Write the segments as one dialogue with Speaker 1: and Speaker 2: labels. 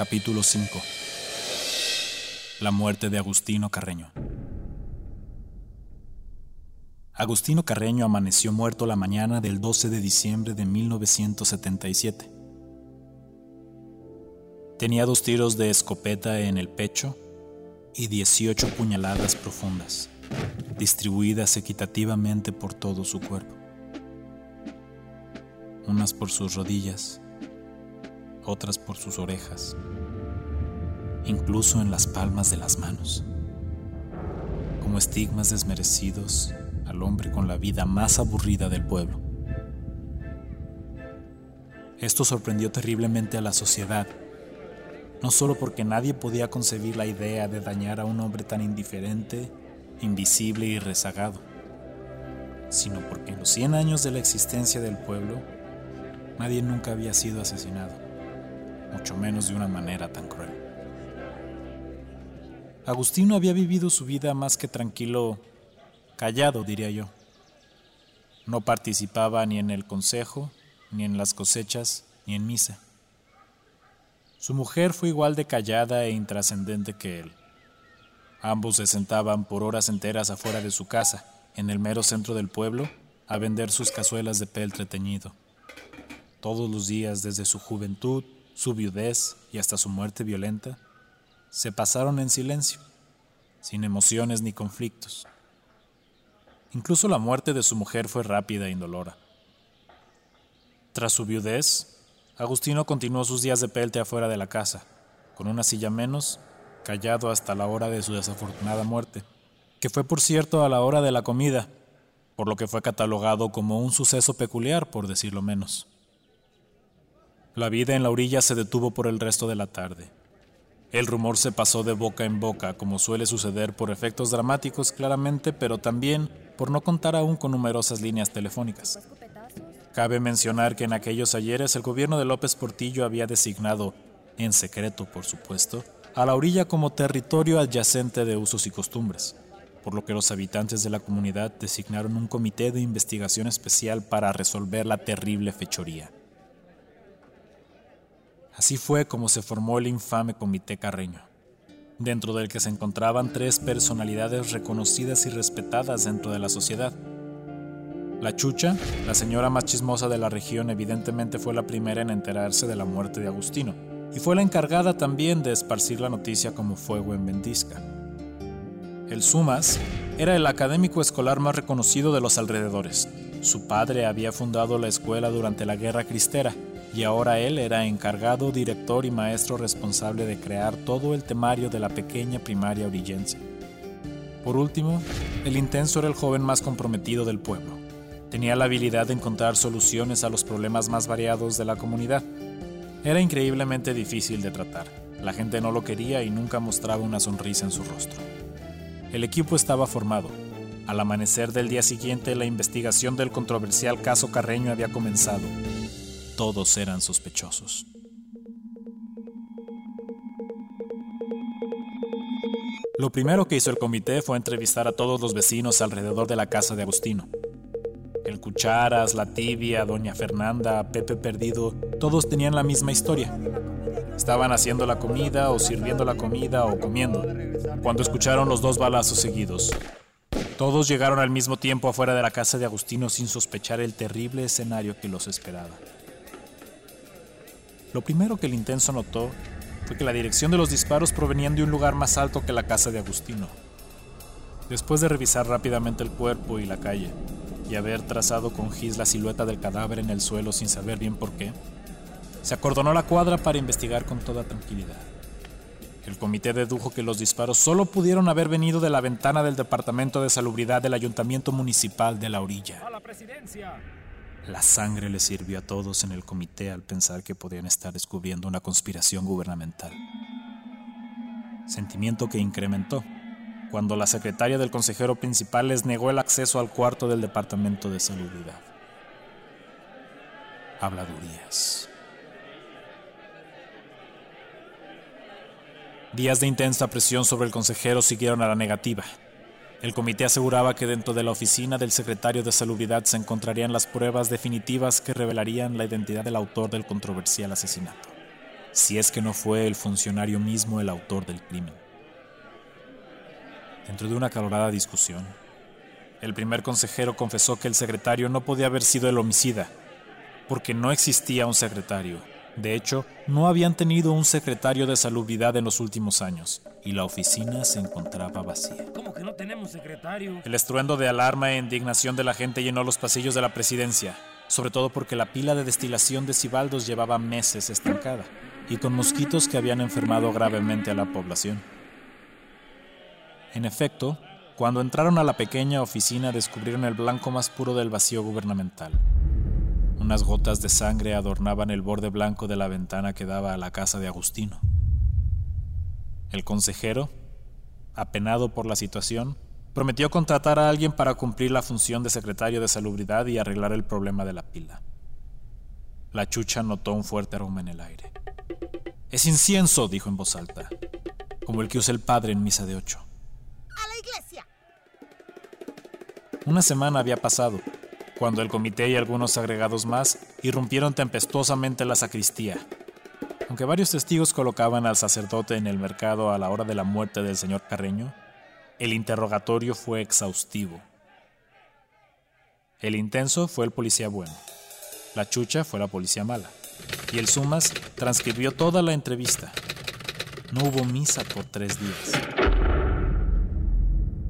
Speaker 1: Capítulo 5 La muerte de Agustino Carreño Agustino Carreño amaneció muerto la mañana del 12 de diciembre de 1977. Tenía dos tiros de escopeta en el pecho y 18 puñaladas profundas, distribuidas equitativamente por todo su cuerpo. Unas por sus rodillas, otras por sus orejas, incluso en las palmas de las manos, como estigmas desmerecidos al hombre con la vida más aburrida del pueblo. Esto sorprendió terriblemente a la sociedad, no solo porque nadie podía concebir la idea de dañar a un hombre tan indiferente, invisible y rezagado, sino porque en los 100 años de la existencia del pueblo, nadie nunca había sido asesinado mucho menos de una manera tan cruel. Agustino había vivido su vida más que tranquilo, callado, diría yo. No participaba ni en el consejo, ni en las cosechas, ni en misa. Su mujer fue igual de callada e intrascendente que él. Ambos se sentaban por horas enteras afuera de su casa, en el mero centro del pueblo, a vender sus cazuelas de peltre teñido. Todos los días desde su juventud su viudez y hasta su muerte violenta, se pasaron en silencio, sin emociones ni conflictos. Incluso la muerte de su mujer fue rápida e indolora. Tras su viudez, Agustino continuó sus días de pelte afuera de la casa, con una silla menos, callado hasta la hora de su desafortunada muerte, que fue por cierto a la hora de la comida, por lo que fue catalogado como un suceso peculiar, por decirlo menos. La vida en la orilla se detuvo por el resto de la tarde. El rumor se pasó de boca en boca, como suele suceder por efectos dramáticos claramente, pero también por no contar aún con numerosas líneas telefónicas. Cabe mencionar que en aquellos ayeres el gobierno de López Portillo había designado, en secreto por supuesto, a la orilla como territorio adyacente de usos y costumbres, por lo que los habitantes de la comunidad designaron un comité de investigación especial para resolver la terrible fechoría. Así fue como se formó el infame Comité Carreño, dentro del que se encontraban tres personalidades reconocidas y respetadas dentro de la sociedad. La Chucha, la señora más chismosa de la región, evidentemente fue la primera en enterarse de la muerte de Agustino, y fue la encargada también de esparcir la noticia como fuego en ventisca. El Sumas era el académico escolar más reconocido de los alrededores. Su padre había fundado la escuela durante la Guerra Cristera y ahora él era encargado, director y maestro responsable de crear todo el temario de la pequeña primaria orillense. Por último, el intenso era el joven más comprometido del pueblo. Tenía la habilidad de encontrar soluciones a los problemas más variados de la comunidad. Era increíblemente difícil de tratar. La gente no lo quería y nunca mostraba una sonrisa en su rostro. El equipo estaba formado. Al amanecer del día siguiente, la investigación del controversial caso Carreño había comenzado todos eran sospechosos. Lo primero que hizo el comité fue entrevistar a todos los vecinos alrededor de la casa de Agustino. El Cucharas, la Tibia, Doña Fernanda, Pepe Perdido, todos tenían la misma historia. Estaban haciendo la comida o sirviendo la comida o comiendo, cuando escucharon los dos balazos seguidos. Todos llegaron al mismo tiempo afuera de la casa de Agustino sin sospechar el terrible escenario que los esperaba. Lo primero que el intenso notó fue que la dirección de los disparos provenían de un lugar más alto que la casa de Agustino. Después de revisar rápidamente el cuerpo y la calle, y haber trazado con gis la silueta del cadáver en el suelo sin saber bien por qué, se acordonó la cuadra para investigar con toda tranquilidad. El comité dedujo que los disparos solo pudieron haber venido de la ventana del Departamento de Salubridad del Ayuntamiento Municipal de la Orilla. ¡A la presidencia! La sangre les sirvió a todos en el comité al pensar que podían estar descubriendo una conspiración gubernamental. Sentimiento que incrementó cuando la secretaria del consejero principal les negó el acceso al cuarto del Departamento de Salubridad. Habladurías. Días de intensa presión sobre el consejero siguieron a la negativa. El comité aseguraba que dentro de la oficina del secretario de Salubridad se encontrarían las pruebas definitivas que revelarían la identidad del autor del controversial asesinato. si es que no fue el funcionario mismo el autor del crimen. Dentro de una acalorada discusión, el primer consejero confesó que el secretario no podía haber sido el homicida, porque no existía un secretario. De hecho, no habían tenido un secretario de salubridad en los últimos años, y la oficina se encontraba vacía.
Speaker 2: ¿Cómo que no tenemos secretario?
Speaker 1: El estruendo de alarma e indignación de la gente llenó los pasillos de la presidencia, sobre todo porque la pila de destilación de Cibaldos llevaba meses estancada, y con mosquitos que habían enfermado gravemente a la población. En efecto, cuando entraron a la pequeña oficina descubrieron el blanco más puro del vacío gubernamental. Unas gotas de sangre adornaban el borde blanco de la ventana que daba a la casa de Agustino. El consejero, apenado por la situación, prometió contratar a alguien para cumplir la función de secretario de salubridad y arreglar el problema de la pila. La chucha notó un fuerte aroma en el aire. Es incienso, dijo en voz alta, como el que usa el padre en misa de ocho.
Speaker 3: ¡A la iglesia!
Speaker 1: Una semana había pasado, cuando el comité y algunos agregados más irrumpieron tempestuosamente la sacristía. Aunque varios testigos colocaban al sacerdote en el mercado a la hora de la muerte del señor Carreño, el interrogatorio fue exhaustivo. El intenso fue el policía bueno, la chucha fue la policía mala, y el Sumas transcribió toda la entrevista. No hubo misa por tres días.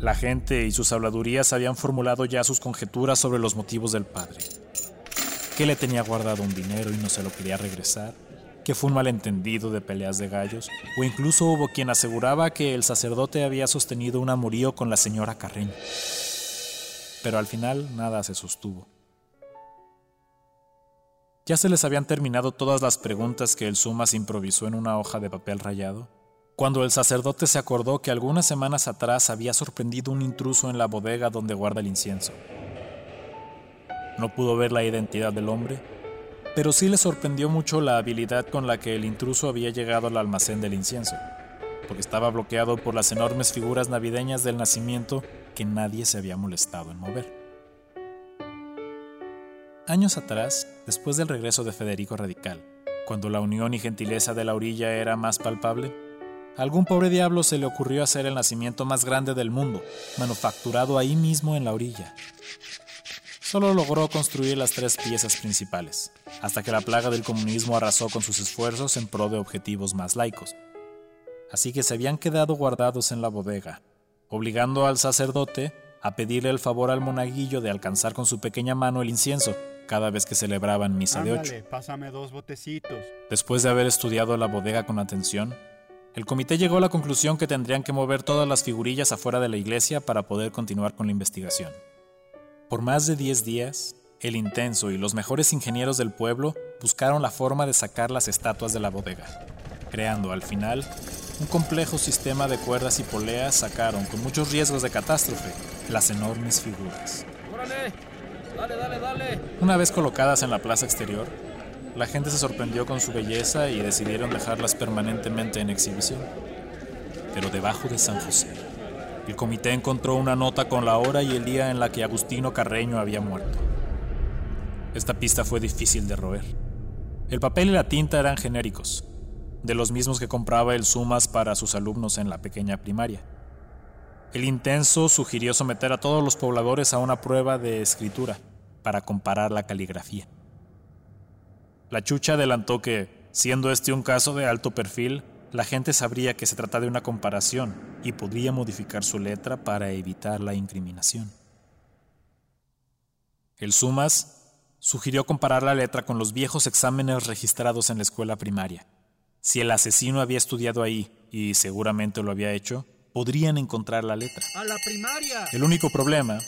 Speaker 1: La gente y sus habladurías habían formulado ya sus conjeturas sobre los motivos del padre. Que le tenía guardado un dinero y no se lo quería regresar, que fue un malentendido de peleas de gallos, o incluso hubo quien aseguraba que el sacerdote había sostenido un amorío con la señora Carreño. Pero al final nada se sostuvo. Ya se les habían terminado todas las preguntas que el Sumas improvisó en una hoja de papel rayado cuando el sacerdote se acordó que algunas semanas atrás había sorprendido un intruso en la bodega donde guarda el incienso. No pudo ver la identidad del hombre, pero sí le sorprendió mucho la habilidad con la que el intruso había llegado al almacén del incienso, porque estaba bloqueado por las enormes figuras navideñas del nacimiento que nadie se había molestado en mover. Años atrás, después del regreso de Federico Radical, cuando la unión y gentileza de la orilla era más palpable, algún pobre diablo se le ocurrió hacer el nacimiento más grande del mundo, manufacturado ahí mismo en la orilla. Solo logró construir las tres piezas principales, hasta que la plaga del comunismo arrasó con sus esfuerzos en pro de objetivos más laicos. Así que se habían quedado guardados en la bodega, obligando al sacerdote a pedirle el favor al monaguillo de alcanzar con su pequeña mano el incienso cada vez que celebraban misa de ocho.
Speaker 4: Pásame dos botecitos.
Speaker 1: Después de haber estudiado la bodega con atención, el comité llegó a la conclusión que tendrían que mover todas las figurillas afuera de la iglesia para poder continuar con la investigación. Por más de 10 días, el intenso y los mejores ingenieros del pueblo buscaron la forma de sacar las estatuas de la bodega, creando al final un complejo sistema de cuerdas y poleas sacaron, con muchos riesgos de catástrofe, las enormes figuras.
Speaker 2: ¡Dale, dale, dale!
Speaker 1: Una vez colocadas en la plaza exterior, la gente se sorprendió con su belleza y decidieron dejarlas permanentemente en exhibición. Pero debajo de San José, el comité encontró una nota con la hora y el día en la que Agustino Carreño había muerto. Esta pista fue difícil de roer. El papel y la tinta eran genéricos, de los mismos que compraba el Sumas para sus alumnos en la pequeña primaria. El intenso sugirió someter a todos los pobladores a una prueba de escritura para comparar la caligrafía. La chucha adelantó que, siendo este un caso de alto perfil, la gente sabría que se trata de una comparación y podría modificar su letra para evitar la incriminación. El Sumas sugirió comparar la letra con los viejos exámenes registrados en la escuela primaria. Si el asesino había estudiado ahí, y seguramente lo había hecho, podrían encontrar la letra.
Speaker 2: ¡A la primaria!
Speaker 1: El único problema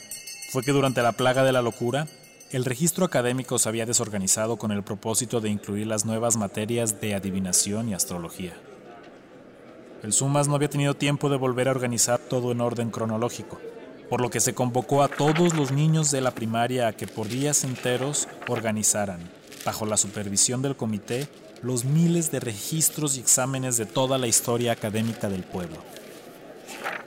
Speaker 1: fue que durante la plaga de la locura, el registro académico se había desorganizado con el propósito de incluir las nuevas materias de adivinación y astrología. El Sumas no había tenido tiempo de volver a organizar todo en orden cronológico, por lo que se convocó a todos los niños de la primaria a que por días enteros organizaran, bajo la supervisión del comité, los miles de registros y exámenes de toda la historia académica del pueblo.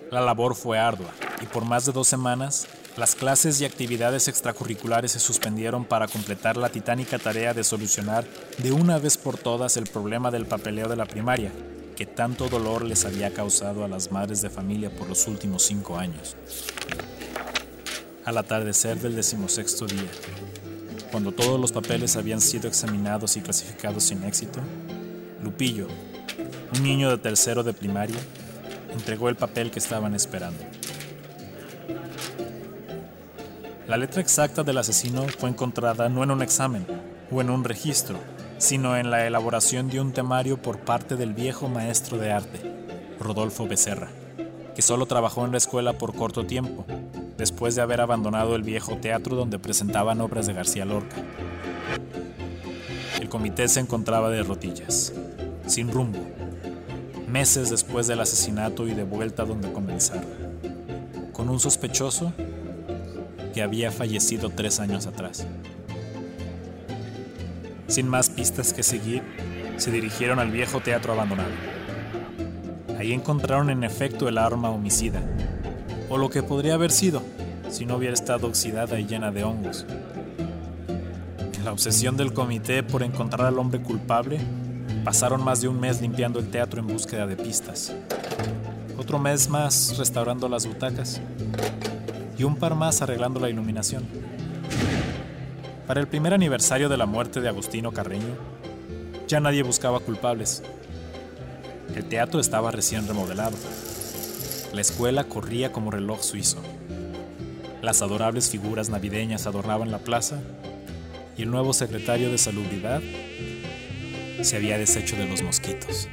Speaker 1: La labor fue ardua y por más de dos semanas Las clases y actividades extracurriculares se suspendieron para completar la titánica tarea de solucionar de una vez por todas el problema del papeleo de la primaria, que tanto dolor les había causado a las madres de familia por los últimos cinco años. Al atardecer del decimosexto día, cuando todos los papeles habían sido examinados y clasificados sin éxito, Lupillo, un niño de tercero de primaria, entregó el papel que estaban esperando. La letra exacta del asesino fue encontrada no en un examen o en un registro, sino en la elaboración de un temario por parte del viejo maestro de arte, Rodolfo Becerra, que solo trabajó en la escuela por corto tiempo, después de haber abandonado el viejo teatro donde presentaban obras de García Lorca. El comité se encontraba de rodillas, sin rumbo, meses después del asesinato y de vuelta donde comenzar, con un sospechoso que había fallecido tres años atrás. Sin más pistas que seguir, se dirigieron al viejo teatro abandonado. Ahí encontraron en efecto el arma homicida, o lo que podría haber sido si no hubiera estado oxidada y llena de hongos. En la obsesión del comité por encontrar al hombre culpable, pasaron más de un mes limpiando el teatro en búsqueda de pistas. Otro mes más restaurando las butacas y un par más arreglando la iluminación. Para el primer aniversario de la muerte de Agustino Carreño, ya nadie buscaba culpables. El teatro estaba recién remodelado. La escuela corría como reloj suizo. Las adorables figuras navideñas adornaban la plaza y el nuevo secretario de Salubridad se había deshecho de los mosquitos.